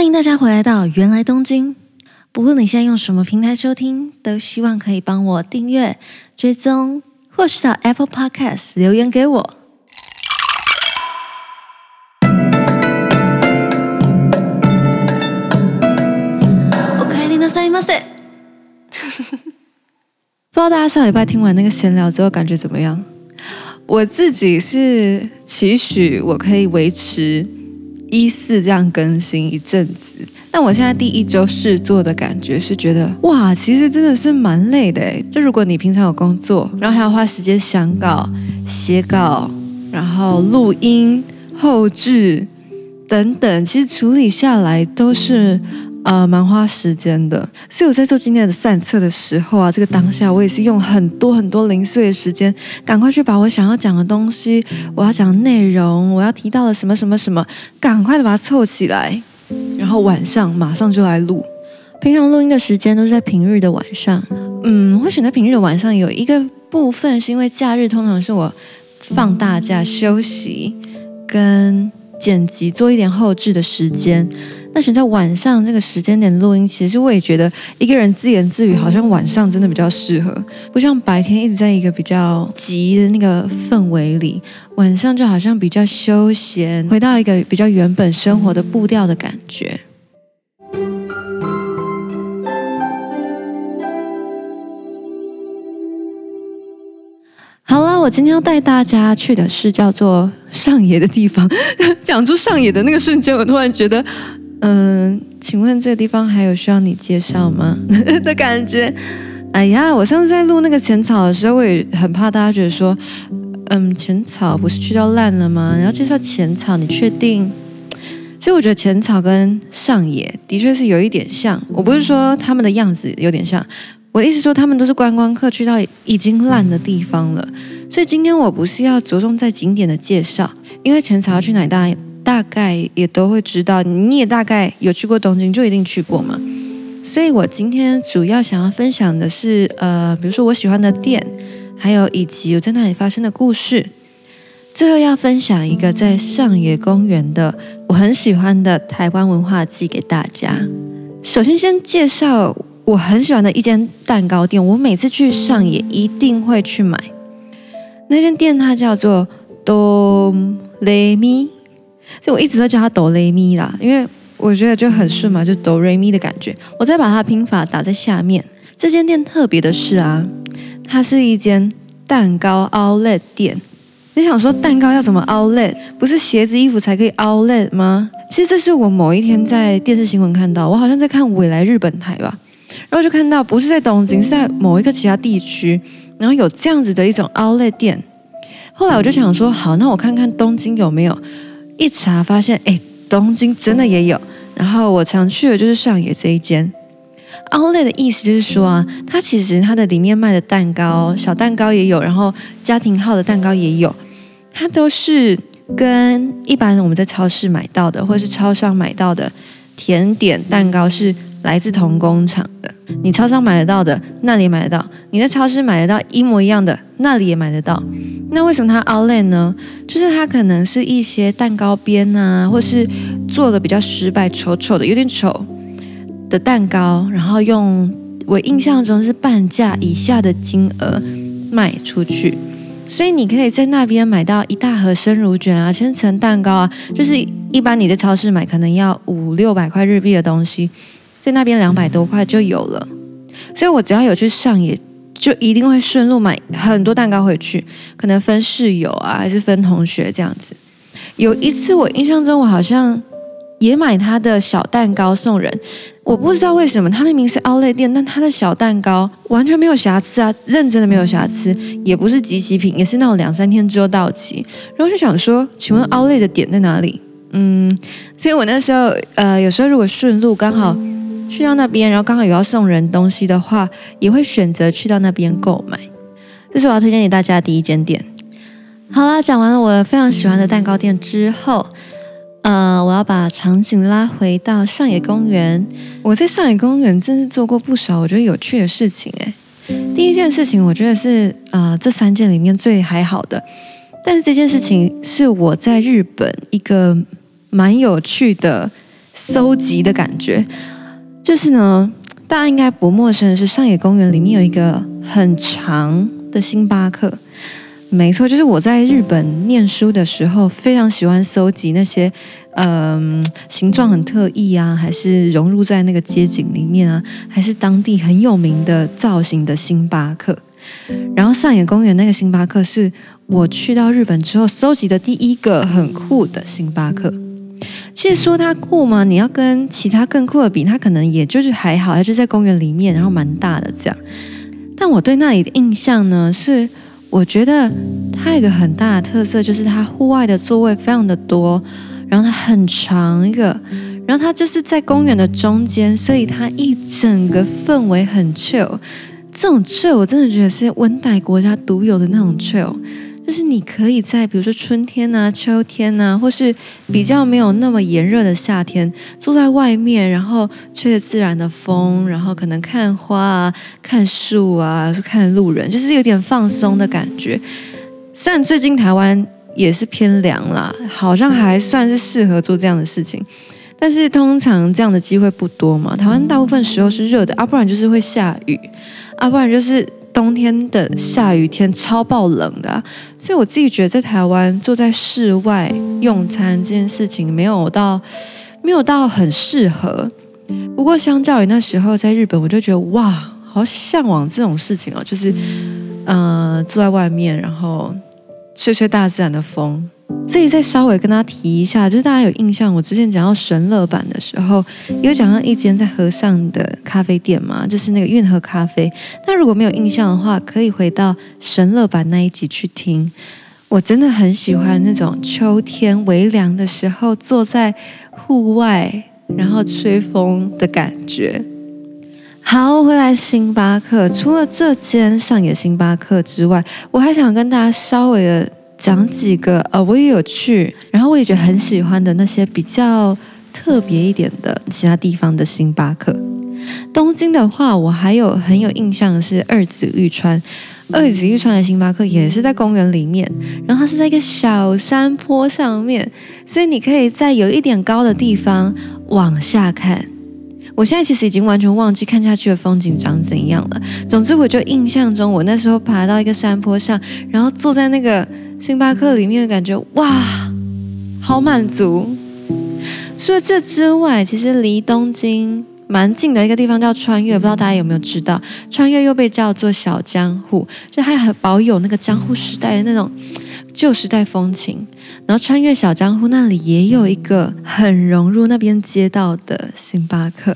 欢迎大家回来到芫来东京。不论你现在用什么平台收听，都希望可以帮我订阅、追踪，或是到 Apple Podcast 留言给我。おかえりなさいませ。不知道大家上礼拜听完那个闲聊之后感觉怎么样？我自己是期许我可以维持。 一四这样更新一阵子，那我现在第一周试做的感觉是觉得，哇，其实真的是蛮累的诶。就如果你平常有工作，然后还要花时间想稿、写稿，然后录音、后置等等，其实处理下来都是。呃，蛮花时间的，所以我在做今天的散策的时候啊，这个当下我也是用很多很多零碎的时间，赶快去把我想要讲的东西，我要讲的内容，我要提到的什么什么什么，赶快的把它凑起来，然后晚上马上就来录。平常录音的时间都是在平日的晚上，嗯，会选择平日的晚上有一个部分是因为假日通常是我放大假休息跟剪辑做一点后置的时间。那选在晚上这个时间点录音，其实我也觉得一个人自言自语，好像晚上真的比较适合，不像白天一直在一个比较急的那个氛围里，晚上就好像比较休闲，回到一个比较原本生活的步调的感觉。好了，我今天要带大家去的是叫做上野的地方。讲出上野的那个瞬间，我突然觉得。嗯，请问这个地方还有需要你介绍吗？的感觉。哎呀，我上次在录那个浅草的时候，我也很怕大家觉得说，嗯，浅草不是去到烂了吗？然后介绍浅草，你确定？其实我觉得浅草跟上野的确是有一点像。我不是说他们的样子有点像，我意思说他们都是观光客去到已经烂的地方了。所以今天我不是要着重在景点的介绍，因为浅草要去哪里大？大概也都会知道，你也大概有去过东京，就一定去过嘛。所以我今天主要想要分享的是，呃，比如说我喜欢的店，还有以及我在那里发生的故事。最后要分享一个在上野公园的我很喜欢的台湾文化祭给大家。首先先介绍我很喜欢的一间蛋糕店，我每次去上野一定会去买。那间店它叫做哆来咪。所以我一直都叫它哆来咪啦，因为我觉得就很顺嘛，就哆来咪的感觉。我再把它拼法打在下面。这间店特别的是啊，它是一间蛋糕 outlet 店。你想说蛋糕要怎么 outlet？不是鞋子衣服才可以 outlet 吗？其实这是我某一天在电视新闻看到，我好像在看未来日本台吧，然后就看到不是在东京，是在某一个其他地区，然后有这样子的一种 outlet 店。后来我就想说，好，那我看看东京有没有。一查发现，哎，东京真的也有。然后我常去的就是上野这一间。only 的意思就是说啊，它其实它的里面卖的蛋糕，小蛋糕也有，然后家庭号的蛋糕也有，它都是跟一般我们在超市买到的，或是超商买到的甜点蛋糕是来自同工厂的。你超商买得到的，那里买得到；你在超市买得到一模一样的，那里也买得到。那为什么它 outlet 呢？就是它可能是一些蛋糕边啊，或是做的比较失败、丑丑的、有点丑的蛋糕，然后用我印象中是半价以下的金额卖出去，所以你可以在那边买到一大盒生乳卷啊、千层蛋糕啊，就是一般你在超市买可能要五六百块日币的东西，在那边两百多块就有了。所以我只要有去上野。就一定会顺路买很多蛋糕回去，可能分室友啊，还是分同学这样子。有一次我印象中，我好像也买他的小蛋糕送人。我不知道为什么，他明明是 Outlet 店，但他的小蛋糕完全没有瑕疵啊，认真的没有瑕疵，也不是集齐品，也是那种两三天之后到期。然后就想说，请问 Outlet 的点在哪里？嗯，所以我那时候呃，有时候如果顺路刚好。去到那边，然后刚好有要送人东西的话，也会选择去到那边购买。这是我要推荐给大家的第一间店。好啦，讲完了我非常喜欢的蛋糕店之后，呃，我要把场景拉回到上野公园。我在上野公园真是做过不少我觉得有趣的事情诶。第一件事情，我觉得是呃这三件里面最还好的，但是这件事情是我在日本一个蛮有趣的。搜集的感觉。就是呢，大家应该不陌生的是，上野公园里面有一个很长的星巴克。没错，就是我在日本念书的时候，非常喜欢搜集那些，嗯、形状很特异啊，还是融入在那个街景里面啊，还是当地很有名的造型的星巴克。然后上野公园那个星巴克是我去到日本之后搜集的第一个很酷的星巴克。其实说它酷吗？你要跟其他更酷的比，它可能也就是还好，它就在公园里面，然后蛮大的这样。但我对那里的印象呢，是我觉得它有一个很大的特色，就是它户外的座位非常的多，然后它很长一个，然后它就是在公园的中间，所以它一整个氛围很 chill。这种 chill 我真的觉得是温带国家独有的那种 chill。就是你可以在比如说春天啊、秋天啊，或是比较没有那么炎热的夏天，坐在外面，然后吹着自然的风，然后可能看花啊、看树啊、看路人，就是有点放松的感觉。虽然最近台湾也是偏凉啦，好像还算是适合做这样的事情，但是通常这样的机会不多嘛。台湾大部分时候是热的，啊，不然就是会下雨，啊，不然就是。冬天的下雨天超爆冷的，所以我自己觉得在台湾坐在室外用餐这件事情没有到没有到很适合。不过相较于那时候在日本，我就觉得哇，好向往这种事情哦，就是呃坐在外面，然后吹吹大自然的风。这里再稍微跟大家提一下，就是大家有印象，我之前讲到神乐版的时候，有讲到一间在河上的咖啡店嘛，就是那个运河咖啡。那如果没有印象的话，可以回到神乐版那一集去听。我真的很喜欢那种秋天微凉的时候，坐在户外然后吹风的感觉。好，回来星巴克，除了这间上野星巴克之外，我还想跟大家稍微的。讲几个呃，我也有去，然后我也觉得很喜欢的那些比较特别一点的其他地方的星巴克。东京的话，我还有很有印象的是二子玉川，二子玉川的星巴克也是在公园里面，然后它是在一个小山坡上面，所以你可以在有一点高的地方往下看。我现在其实已经完全忘记看下去的风景长怎样了。总之，我就印象中我那时候爬到一个山坡上，然后坐在那个。星巴克里面的感觉，哇，好满足。除了这之外，其实离东京蛮近的一个地方叫川越，不知道大家有没有知道？川越又被叫做小江户，就还很保有那个江户时代的那种旧时代风情。然后穿越小江户那里也有一个很融入那边街道的星巴克。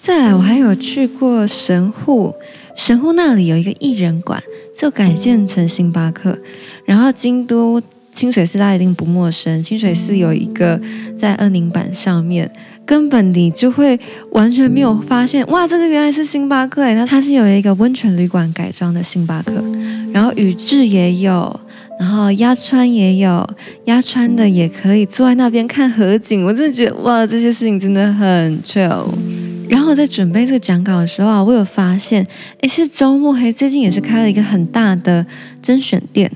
再来，我还有去过神户，神户那里有一个艺人馆，就改建成星巴克。然后京都清水寺大家一定不陌生，清水寺有一个在二宁坂上面，根本你就会完全没有发现，哇，这个原来是星巴克诶，它它是有一个温泉旅馆改装的星巴克，然后宇治也有，然后鸭川也有，鸭川的也可以坐在那边看河景，我真的觉得哇，这些事情真的很 chill。然后我在准备这个讲稿的时候啊，我有发现，诶，是周末黑最近也是开了一个很大的甄选店。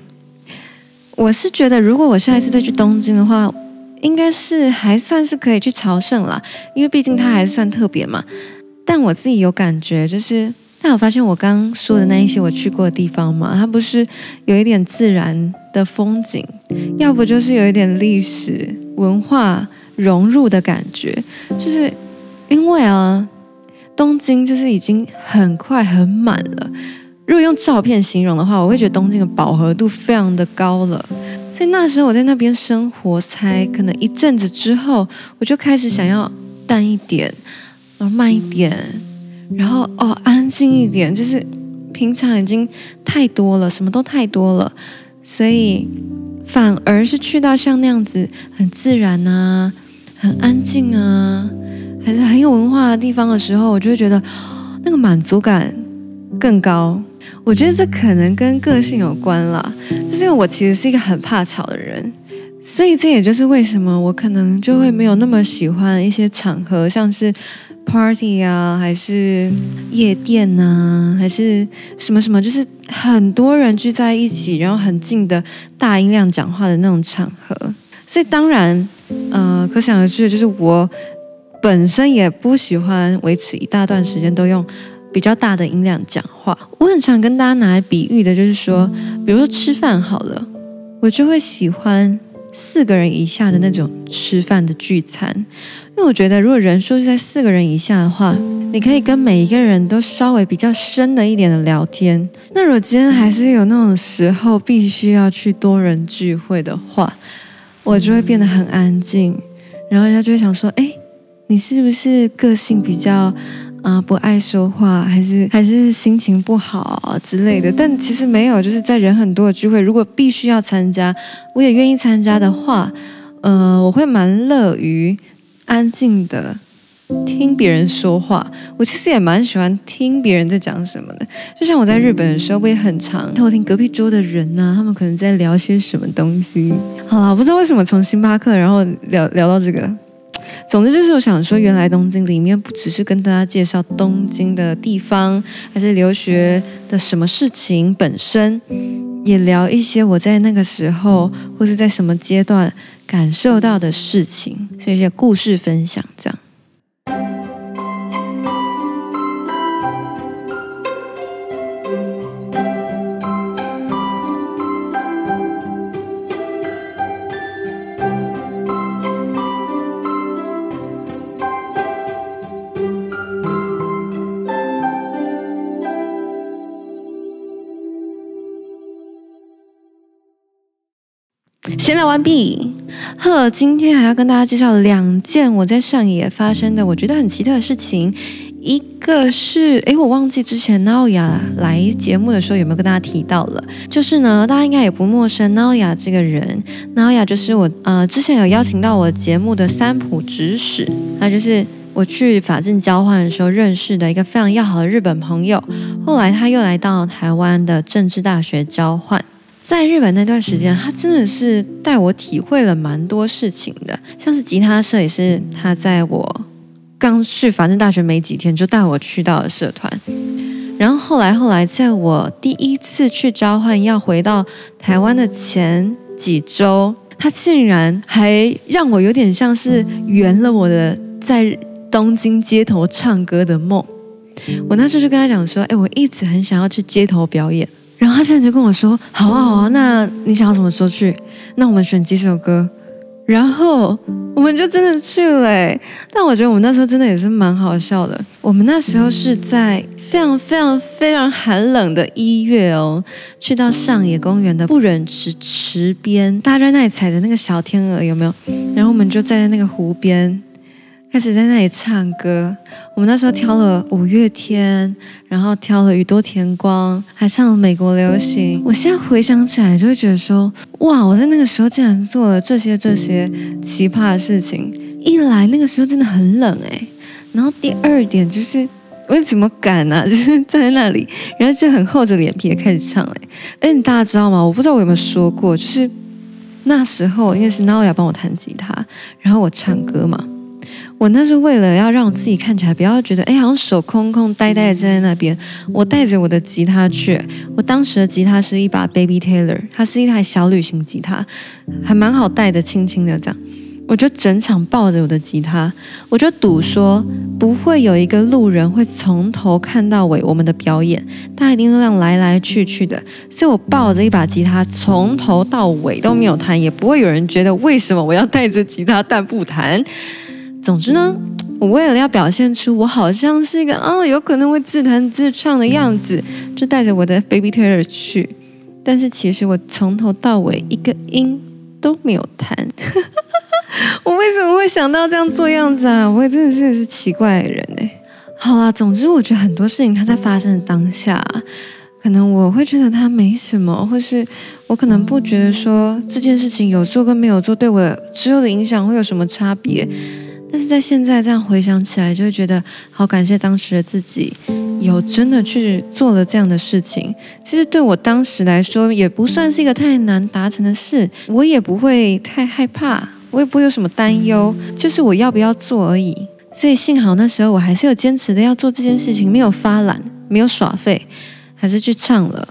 我是觉得，如果我下一次再去东京的话，应该是还算是可以去朝圣啦，因为毕竟它还是算特别嘛。但我自己有感觉，就是，但我发现我刚刚说的那一些我去过的地方嘛，它不是有一点自然的风景，要不就是有一点历史文化融入的感觉，就是因为啊，东京就是已经很快很满了。如果用照片形容的话，我会觉得东京的饱和度非常的高了。所以那时候我在那边生活，才可能一阵子之后，我就开始想要淡一点，然后慢一点，然后哦安静一点。就是平常已经太多了，什么都太多了，所以反而是去到像那样子很自然啊、很安静啊，还是很有文化的地方的时候，我就会觉得那个满足感更高。我觉得这可能跟个性有关啦，就是因为我其实是一个很怕吵的人，所以这也就是为什么我可能就会没有那么喜欢一些场合，像是 party 啊，还是夜店呐，还是什么什么，就是很多人聚在一起，然后很近的大音量讲话的那种场合。所以当然，呃，可想而知就是我本身也不喜欢维持一大段时间都用比较大的音量讲话。我很常跟大家拿来比喻的，就是说，比如说吃饭好了，我就会喜欢四个人以下的那种吃饭的聚餐，因为我觉得如果人数是在四个人以下的话，你可以跟每一个人都稍微比较深的一点的聊天。那如果今天还是有那种时候必须要去多人聚会的话，我就会变得很安静，然后人家就会想说：“哎，你是不是个性比较啊、呃、不爱说话，还是还是心情不好啊之类的？”但其实没有，就是在人很多的聚会，如果必须要参加，我也愿意参加的话，呃，我会蛮乐于安静的。听别人说话，我其实也蛮喜欢听别人在讲什么的。就像我在日本的时候，我也很常偷听隔壁桌的人呐、啊，他们可能在聊些什么东西。好了，我不知道为什么从星巴克然后聊聊到这个。总之就是我想说，原来东京里面不只是跟大家介绍东京的地方，还是留学的什么事情本身，也聊一些我在那个时候或是在什么阶段感受到的事情，是一些故事分享这样。闲聊完毕，呵，今天还要跟大家介绍两件我在上野发生的我觉得很奇特的事情。一个是，诶，我忘记之前 Naoya 来节目的时候有没有跟大家提到了，就是呢，大家应该也不陌生 Naoya 这个人，Naoya 就是我呃之前有邀请到我节目的三浦直史，那就是我去法政交换的时候认识的一个非常要好的日本朋友，后来他又来到台湾的政治大学交换。在日本那段时间，他真的是带我体会了蛮多事情的，像是吉他社也是他在我刚去法政大学没几天就带我去到了社团，然后后来后来在我第一次去交换要回到台湾的前几周，他竟然还让我有点像是圆了我的在东京街头唱歌的梦。我那时候就跟他讲说，哎，我一直很想要去街头表演。然后他现在就跟我说：“好啊，好啊，那你想要什么时候去？那我们选几首歌，然后我们就真的去了。但我觉得我们那时候真的也是蛮好笑的。我们那时候是在非常非常非常寒冷的一月哦，去到上野公园的不忍池池边，大家在那里踩的那个小天鹅有没有？然后我们就站在那个湖边。”开始在那里唱歌，我们那时候挑了五月天，然后挑了宇多田光，还唱了美国流行。我现在回想起来，就会觉得说，哇，我在那个时候竟然做了这些这些奇葩的事情。一来那个时候真的很冷哎，然后第二点就是我怎么敢呢、啊？就是站在那里，然后就很厚着脸皮的开始唱哎。哎，你大家知道吗？我不知道我有没有说过，就是那时候应该是 Naoya 帮我弹吉他，然后我唱歌嘛。我那是为了要让我自己看起来不要觉得哎，好像手空空呆呆的站在那边，我带着我的吉他去。我当时的吉他是一把 Baby Taylor，它是一台小旅行吉他，还蛮好带的，轻轻的这样。我就整场抱着我的吉他，我就赌说不会有一个路人会从头看到尾我们的表演，他一定会让来来去去的。所以我抱着一把吉他，从头到尾都没有弹，也不会有人觉得为什么我要带着吉他但不弹。总之呢，我为了要表现出我好像是一个啊、有可能会自弹自唱的样子，就带着我的 Baby Taylor 去。但是其实我从头到尾一个音都没有弹。我为什么会想到这样做样子啊？我也真的是是奇怪的人哎。好啦，总之我觉得很多事情它在发生的当下，可能我会觉得它没什么，或是我可能不觉得说这件事情有做跟没有做对我之后的影响会有什么差别。但是在现在这样回想起来，就会觉得好感谢当时的自己，有真的去做了这样的事情。其实对我当时来说，也不算是一个太难达成的事，我也不会太害怕，我也不会有什么担忧，就是我要不要做而已。所以幸好那时候我还是有坚持的要做这件事情，没有发懒，没有耍废，还是去唱了。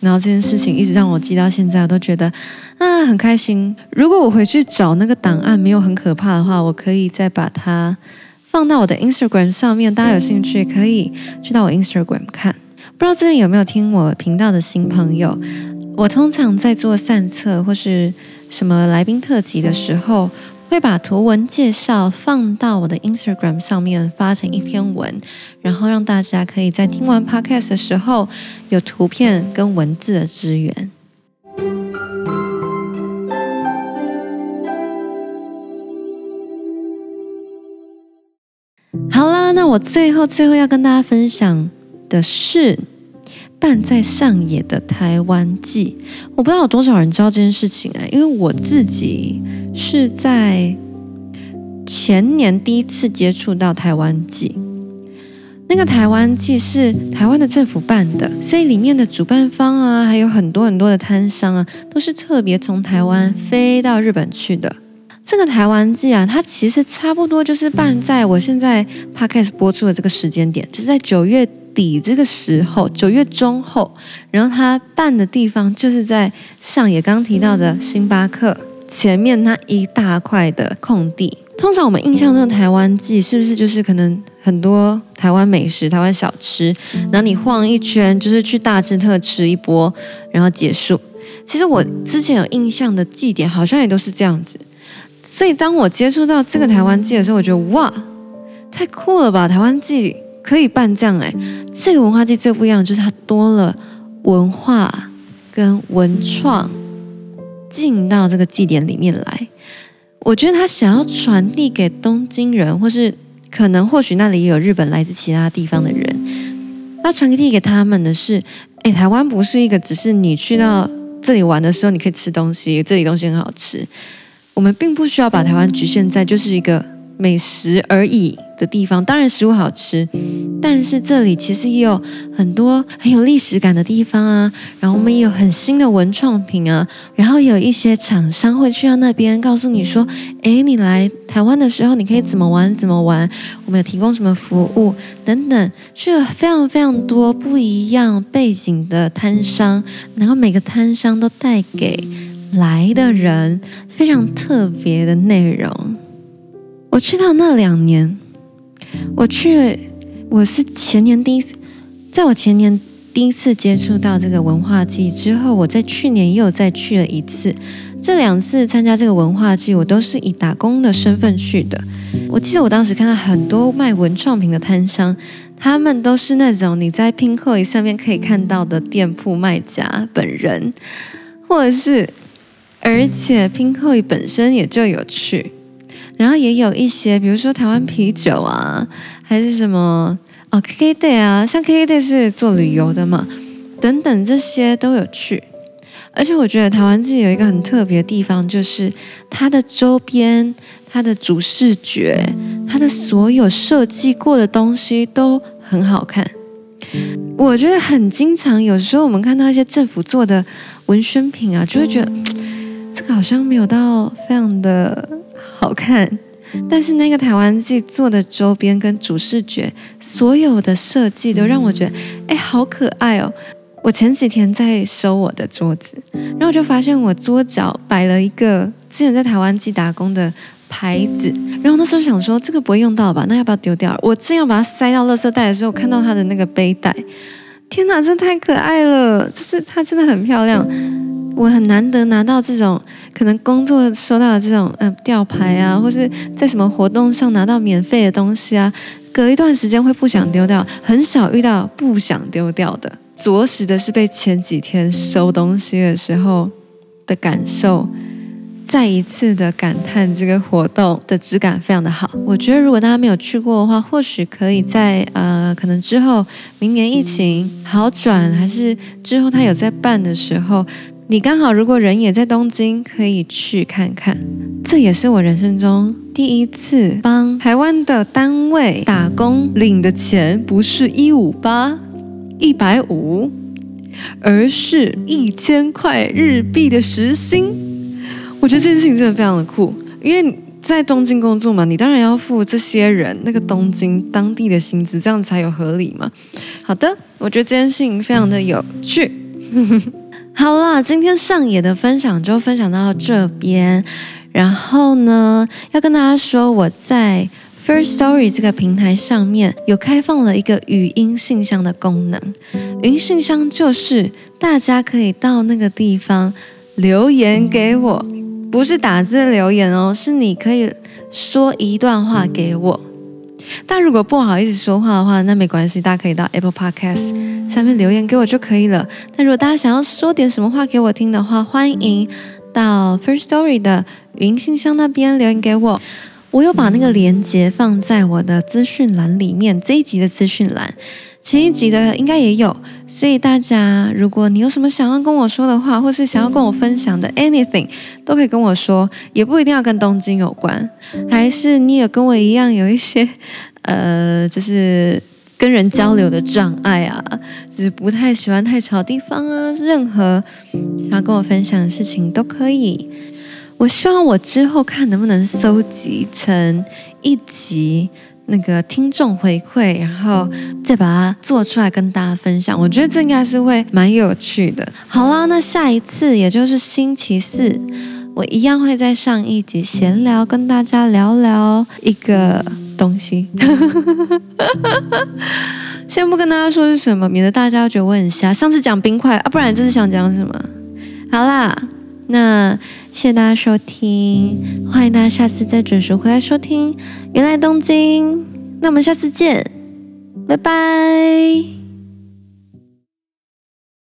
然后这件事情一直让我记到现在，我都觉得啊很开心。如果我回去找那个档案没有很可怕的话，我可以再把它放到我的 Instagram 上面，大家有兴趣可以去到我 Instagram 看。不知道这边有没有听我频道的新朋友？我通常在做散策或是什么来宾特辑的时候，会把图文介绍放到我的 Instagram 上面，发成一篇文，然后让大家可以在听完 Podcast 的时候有图片跟文字的支援。好啦，那我最后最后要跟大家分享的是办在上野的台湾祭。我不知道有多少人知道这件事情哎，因为我自己是在前年第一次接触到台湾祭。那个台湾祭是台湾的政府办的，所以里面的主办方啊，还有很多很多的摊商啊，都是特别从台湾飞到日本去的。这个台湾祭啊，它其实差不多就是办在我现在 podcast 播出的这个时间点，就是在九月底这个时候，九月中后，然后他办的地方就是在上野刚提到的星巴克前面那一大块的空地。通常我们印象中的台湾季是不是就是可能很多台湾美食、台湾小吃，然后你晃一圈就是去大吃特吃一波，然后结束？其实我之前有印象的祭典好像也都是这样子。所以当我接触到这个台湾祭的时候，我觉得哇，太酷了吧！台湾祭可以办这样哎，这个文化祭最不一样就是它多了文化跟文创进到这个祭典里面来。我觉得他想要传递给东京人，或是可能或许那里也有日本来自其他地方的人，要传递给他们的是，哎，台湾不是一个只是你去到这里玩的时候你可以吃东西，这里东西很好吃。我们并不需要把台湾局限在就是一个美食而已的地方，当然食物好吃，但是这里其实也有很多很有历史感的地方啊，然后我们也有很新的文创品啊，然后有一些厂商会去到那边告诉你说，诶，你来台湾的时候你可以怎么玩怎么玩，我们有提供什么服务等等，是有非常非常多不一样背景的摊商，然后每个摊商都带给来的人非常特别的内容。我去到那两年，我去，我是前年第一次，在我前年第一次接触到这个文化祭之后，我在去年又再去了一次。这两次参加这个文化祭，我都是以打工的身份去的。我记得我当时看到很多卖文创品的摊商，他们都是那种你在 p i n k o 上面可以看到的店铺卖家本人，或者是。而且 p i n k o 本身也就有趣，然后也有一些，比如说台湾啤酒啊，还是什么哦 KKday 啊，像 KKday 是做旅游的嘛，等等这些都有去。而且我觉得台湾自己有一个很特别的地方，就是它的周边、它的主视觉、它的所有设计过的东西都很好看。我觉得很经常，有时候我们看到一些政府做的文宣品啊，就会觉得。这个好像没有到非常的好看，但是那个台湾记做的周边跟主视觉，所有的设计都让我觉得，哎，好可爱哦！我前几天在收我的桌子，然后我就发现我桌角摆了一个之前在台湾记打工的牌子，然后那时候想说这个不会用到吧，那要不要丢掉？我正要把它塞到垃圾袋的时候，看到它的那个背带，天哪，这太可爱了！就是它真的很漂亮。我很难得拿到这种可能工作收到的这种嗯吊牌啊，或是在什么活动上拿到免费的东西啊，隔一段时间会不想丢掉，很少遇到不想丢掉的。着实的是被前几天收东西的时候的感受，再一次的感叹这个活动的质感非常的好。我觉得如果大家没有去过的话，或许可以在呃可能之后明年疫情好转，还是之后他有在办的时候。你刚好如果人也在东京，可以去看看。这也是我人生中第一次帮台湾的单位打工，领的钱不是一五八、一百五，而是一千块日币的时薪。我觉得这件事情真的非常的酷，因为在东京工作嘛，你当然要付这些人那个东京当地的薪资，这样才有合理嘛。好的，我觉得这件事情非常的有趣。好啦，今天上野的分享就分享到这边。然后呢，要跟大家说，我在 First Story 这个平台上面有开放了一个语音信箱的功能。语音信箱就是大家可以到那个地方留言给我，不是打字留言哦，是你可以说一段话给我。但如果不好意思说话的话，那没关系，大家可以到 Apple Podcast 下面留言给我就可以了。但如果大家想要说点什么话给我听的话，欢迎到 First Story 的语音信箱那边留言给我。我有把那个连接放在我的资讯栏里面，这一集的资讯栏，前一集的应该也有。所以大家，如果你有什么想要跟我说的话，或是想要跟我分享的 anything，都可以跟我说，也不一定要跟东京有关，还是你也跟我一样有一些，呃，就是跟人交流的障碍啊，就是不太喜欢太吵的地方啊，任何想要跟我分享的事情都可以。我希望我之后看能不能搜集成一集。那个听众回馈，然后再把它做出来跟大家分享，我觉得这应该是会蛮有趣的。好啦，那下一次也就是星期四，我一样会在上一集闲聊，跟大家聊聊一个东西。先不跟大家说是什么，免得大家觉得我很瞎。上次讲冰块啊，不然这次想讲什么？好啦，那谢谢大家收听，欢迎大家下次再准时回来收听。原来东京，那我们下次见，拜拜。